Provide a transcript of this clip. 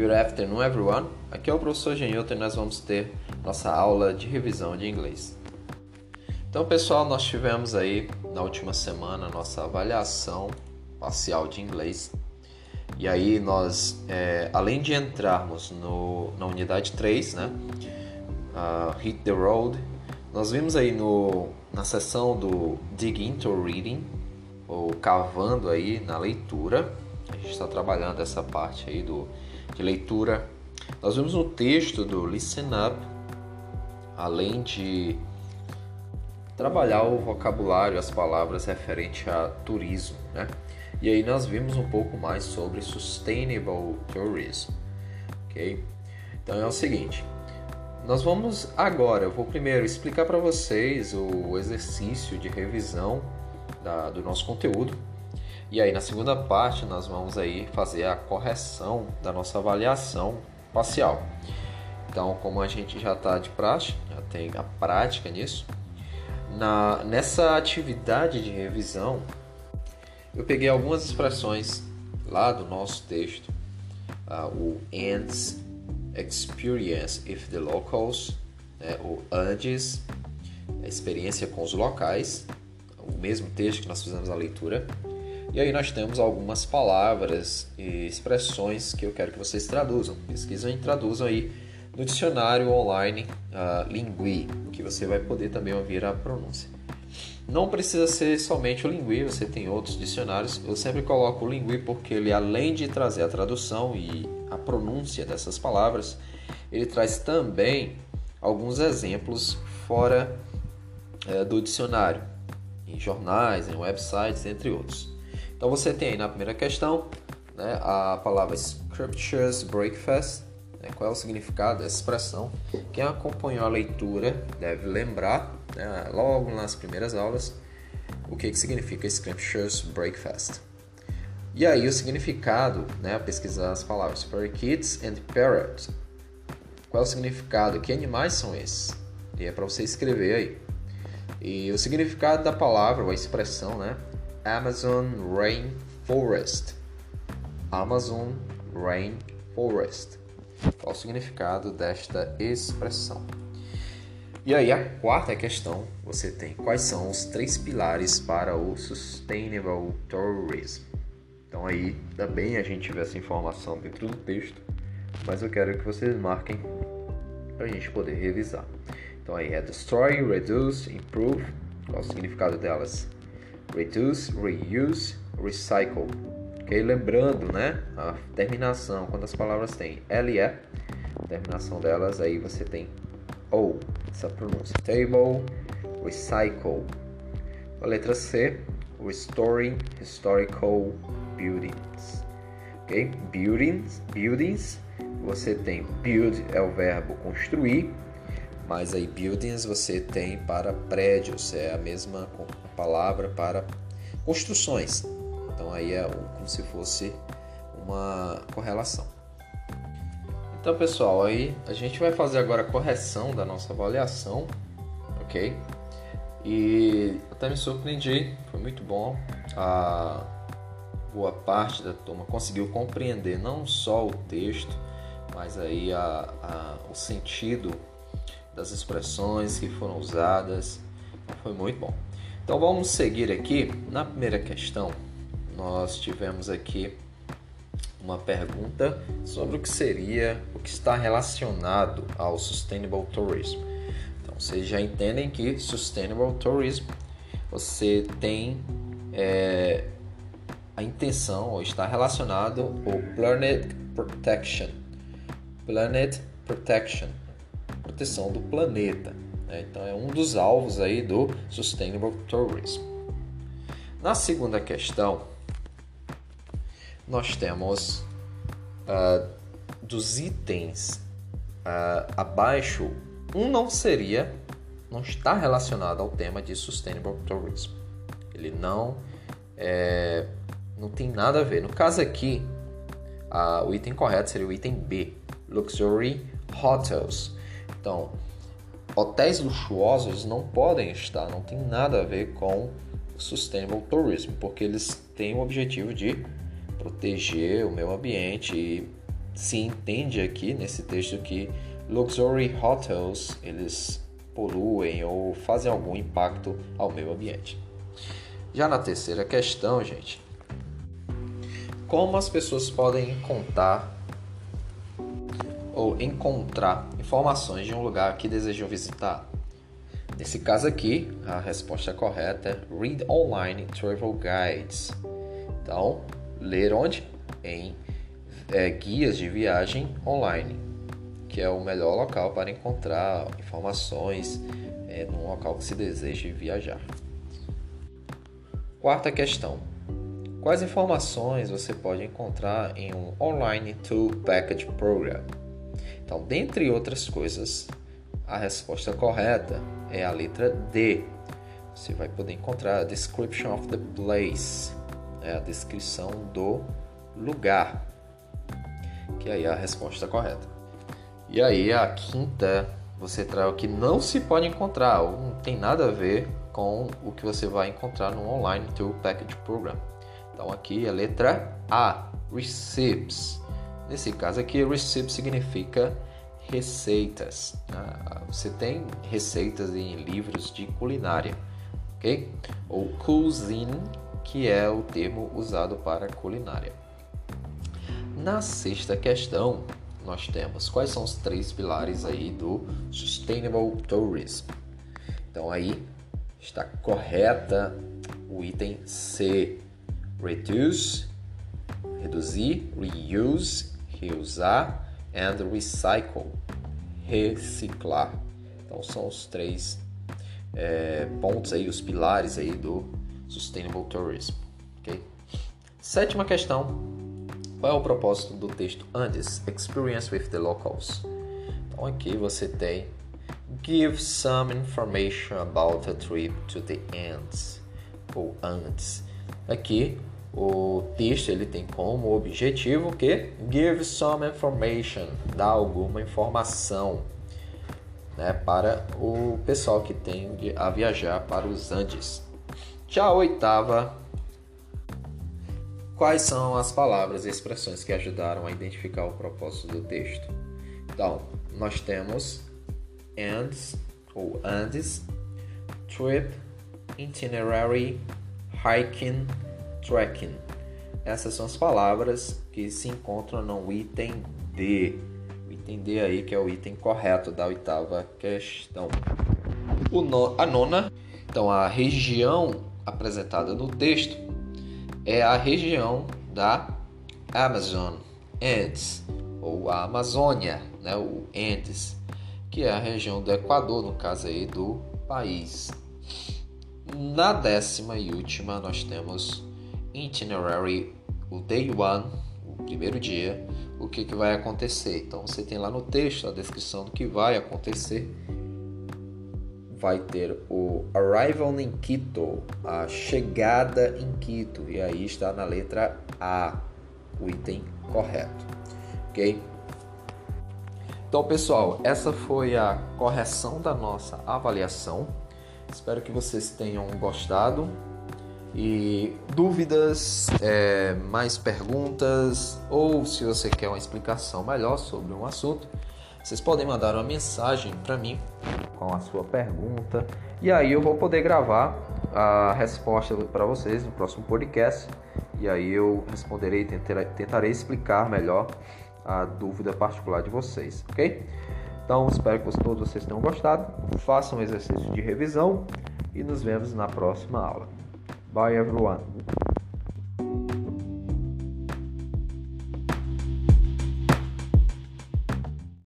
Good afternoon, everyone. Aqui é o professor Genilton e nós vamos ter nossa aula de revisão de inglês. Então, pessoal, nós tivemos aí na última semana nossa avaliação parcial de inglês. E aí nós, é, além de entrarmos no, na unidade 3, né, uh, Hit the Road, nós vimos aí no, na seção do Dig into Reading, ou cavando aí na leitura, a gente está trabalhando essa parte aí do de leitura. Nós vimos no texto do Listen Up, além de trabalhar o vocabulário, as palavras referente a turismo, né? E aí nós vimos um pouco mais sobre Sustainable Tourism, ok? Então é o seguinte, nós vamos agora, eu vou primeiro explicar para vocês o exercício de revisão da, do nosso conteúdo, e aí na segunda parte nós vamos aí fazer a correção da nossa avaliação parcial. Então, como a gente já está de praxe, já tem a prática nisso, na, nessa atividade de revisão, eu peguei algumas expressões lá do nosso texto, uh, o ends experience if the locals, né, o antes, experiência com os locais, o mesmo texto que nós fizemos a leitura, e aí nós temos algumas palavras e expressões que eu quero que vocês traduzam. Pesquisem e traduzam aí no dicionário online uh, Lingui, que você vai poder também ouvir a pronúncia. Não precisa ser somente o Lingui, você tem outros dicionários. Eu sempre coloco o Lingui porque ele, além de trazer a tradução e a pronúncia dessas palavras, ele traz também alguns exemplos fora é, do dicionário, em jornais, em websites, entre outros. Então você tem aí na primeira questão né, a palavra Scriptures Breakfast. Né, qual é o significado dessa expressão? Quem acompanhou a leitura deve lembrar, né, logo nas primeiras aulas, o que, que significa Scriptures Breakfast. E aí o significado, né, pesquisar as palavras for kids and parrots. Qual é o significado? Que animais são esses? E é para você escrever aí. E o significado da palavra, ou a expressão, né, Amazon Rainforest. Amazon Rainforest. Qual o significado desta expressão? E aí, a quarta questão, você tem quais são os três pilares para o Sustainable Tourism. Então aí também a gente vê essa informação dentro do texto, mas eu quero que vocês marquem para a gente poder revisar. Então aí é Destroy, Reduce, Improve. Qual o significado delas? Reduce, reuse, recycle. Ok? Lembrando, né? A terminação, quando as palavras têm LE, a terminação delas, aí você tem O, essa pronúncia. Table, recycle. A letra C, restoring historical buildings. Ok? Buildings, buildings, você tem build é o verbo construir, mas aí buildings você tem para prédios, é a mesma palavra para construções. Então aí é como se fosse uma correlação. Então pessoal, aí a gente vai fazer agora a correção da nossa avaliação, ok? E até me surpreendi, foi muito bom. A boa parte da turma conseguiu compreender não só o texto, mas aí a, a, o sentido das expressões que foram usadas. Foi muito bom. Então vamos seguir aqui. Na primeira questão, nós tivemos aqui uma pergunta sobre o que seria, o que está relacionado ao Sustainable Tourism. Então vocês já entendem que Sustainable Tourism você tem é, a intenção ou está relacionado ao Planet Protection. Planet Protection proteção do planeta. Né? Então é um dos alvos aí do Sustainable Tourism. Na segunda questão, nós temos uh, dos itens uh, abaixo, um não seria, não está relacionado ao tema de Sustainable Tourism. Ele não é, não tem nada a ver. No caso aqui, uh, o item correto seria o item B, Luxury Hotels. Então, hotéis luxuosos não podem estar, não tem nada a ver com sustainable tourism, porque eles têm o objetivo de proteger o meio ambiente e se entende aqui nesse texto que luxury hotels eles poluem ou fazem algum impacto ao meio ambiente. Já na terceira questão, gente, como as pessoas podem contar ou encontrar informações de um lugar que desejam visitar? Nesse caso aqui, a resposta correta é Read Online Travel Guides. Então, ler onde? Em é, guias de viagem online, que é o melhor local para encontrar informações é, num local que se deseja viajar. Quarta questão: Quais informações você pode encontrar em um Online Tool Package Program? Então, dentre outras coisas, a resposta correta é a letra D. Você vai poder encontrar a description of the place, é a descrição do lugar, que aí é a resposta correta. E aí a quinta, você traz o que não se pode encontrar, ou não tem nada a ver com o que você vai encontrar no Online Tool Package Program. Então aqui a letra A, receipts. Nesse caso aqui, recipe significa receitas. Ah, você tem receitas em livros de culinária, ok? Ou cuisine, que é o termo usado para culinária. Na sexta questão, nós temos quais são os três pilares aí do Sustainable Tourism. Então aí está correta o item C, reduce, reduzir, reuse, reusar and recycle, reciclar. Então são os três é, pontos aí, os pilares aí do Sustainable Tourism. Okay? Sétima questão. Qual é o propósito do texto antes? Experience with the locals. Então aqui você tem Give some information about a trip to the ends ou antes. Aqui o texto ele tem como objetivo que give some information, dar alguma informação, né, para o pessoal que tende a viajar para os Andes. Já a oitava, quais são as palavras e expressões que ajudaram a identificar o propósito do texto? Então, nós temos Andes ou Andes, trip, itinerary, hiking, tracking. Essas são as palavras que se encontram no item D. O item D aí que é o item correto da oitava questão. No, a nona, então a região apresentada no texto é a região da Amazon Andes ou a Amazônia, né, o Andes, que é a região do Equador, no caso aí do país. Na décima e última nós temos itinerary, o day one, o primeiro dia, o que, que vai acontecer. Então você tem lá no texto a descrição do que vai acontecer. Vai ter o arrival in Quito, a chegada em Quito, e aí está na letra A, o item correto, ok? Então, pessoal, essa foi a correção da nossa avaliação. Espero que vocês tenham gostado. E dúvidas, é, mais perguntas, ou se você quer uma explicação melhor sobre um assunto, vocês podem mandar uma mensagem para mim com a sua pergunta e aí eu vou poder gravar a resposta para vocês no próximo podcast e aí eu responderei, tentarei, tentarei explicar melhor a dúvida particular de vocês, ok? Então espero que todos vocês tenham gostado, façam um exercício de revisão e nos vemos na próxima aula. Bye everyone.